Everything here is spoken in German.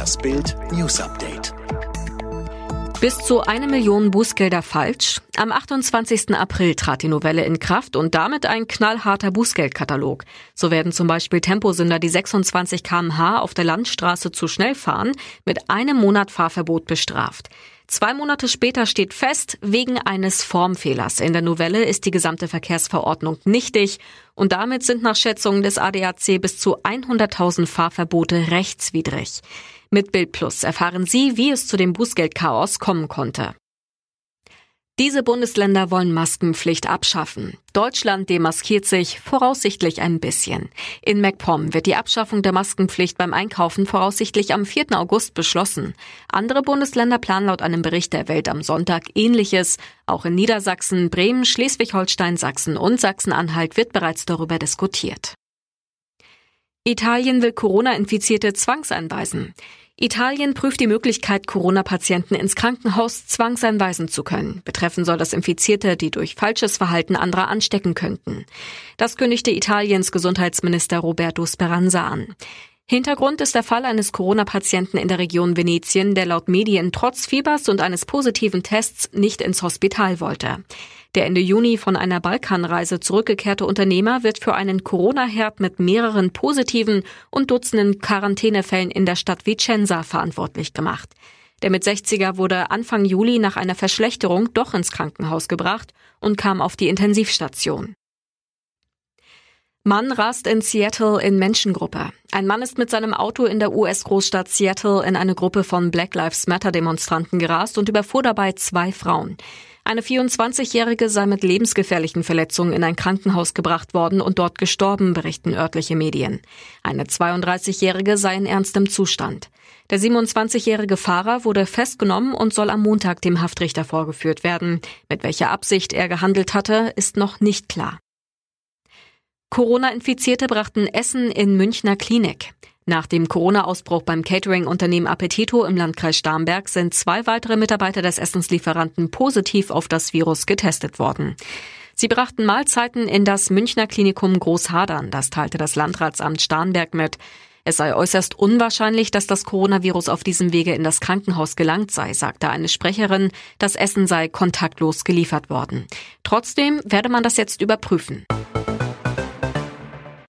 Das Bild News Update. Bis zu eine Million Bußgelder falsch. Am 28. April trat die Novelle in Kraft und damit ein knallharter Bußgeldkatalog. So werden zum Beispiel Temposünder, die 26 kmh auf der Landstraße zu schnell fahren, mit einem Monat Fahrverbot bestraft. Zwei Monate später steht fest, wegen eines Formfehlers in der Novelle ist die gesamte Verkehrsverordnung nichtig und damit sind nach Schätzungen des ADAC bis zu 100.000 Fahrverbote rechtswidrig. Mit Bild Plus erfahren Sie, wie es zu dem Bußgeldchaos kommen konnte. Diese Bundesländer wollen Maskenpflicht abschaffen. Deutschland demaskiert sich voraussichtlich ein bisschen. In MacPom wird die Abschaffung der Maskenpflicht beim Einkaufen voraussichtlich am 4. August beschlossen. Andere Bundesländer planen laut einem Bericht der Welt am Sonntag ähnliches. Auch in Niedersachsen, Bremen, Schleswig-Holstein, Sachsen und Sachsen-Anhalt wird bereits darüber diskutiert. Italien will Corona-Infizierte zwangseinweisen. Italien prüft die Möglichkeit, Corona-Patienten ins Krankenhaus zwangseinweisen zu können. Betreffen soll das Infizierte, die durch falsches Verhalten anderer anstecken könnten. Das kündigte Italiens Gesundheitsminister Roberto Speranza an. Hintergrund ist der Fall eines Corona-Patienten in der Region Venetien, der laut Medien trotz Fiebers und eines positiven Tests nicht ins Hospital wollte. Der Ende Juni von einer Balkanreise zurückgekehrte Unternehmer wird für einen Corona-Herd mit mehreren positiven und Dutzenden Quarantänefällen in der Stadt Vicenza verantwortlich gemacht. Der mit 60er wurde Anfang Juli nach einer Verschlechterung doch ins Krankenhaus gebracht und kam auf die Intensivstation. Mann rast in Seattle in Menschengruppe. Ein Mann ist mit seinem Auto in der US-Großstadt Seattle in eine Gruppe von Black Lives Matter Demonstranten gerast und überfuhr dabei zwei Frauen. Eine 24-Jährige sei mit lebensgefährlichen Verletzungen in ein Krankenhaus gebracht worden und dort gestorben, berichten örtliche Medien. Eine 32-Jährige sei in ernstem Zustand. Der 27-jährige Fahrer wurde festgenommen und soll am Montag dem Haftrichter vorgeführt werden. Mit welcher Absicht er gehandelt hatte, ist noch nicht klar. Corona-Infizierte brachten Essen in Münchner Klinik. Nach dem Corona-Ausbruch beim Catering-Unternehmen Appetito im Landkreis Starnberg sind zwei weitere Mitarbeiter des Essenslieferanten positiv auf das Virus getestet worden. Sie brachten Mahlzeiten in das Münchner Klinikum Großhadern, das teilte das Landratsamt Starnberg mit. Es sei äußerst unwahrscheinlich, dass das Coronavirus auf diesem Wege in das Krankenhaus gelangt sei, sagte eine Sprecherin. Das Essen sei kontaktlos geliefert worden. Trotzdem werde man das jetzt überprüfen.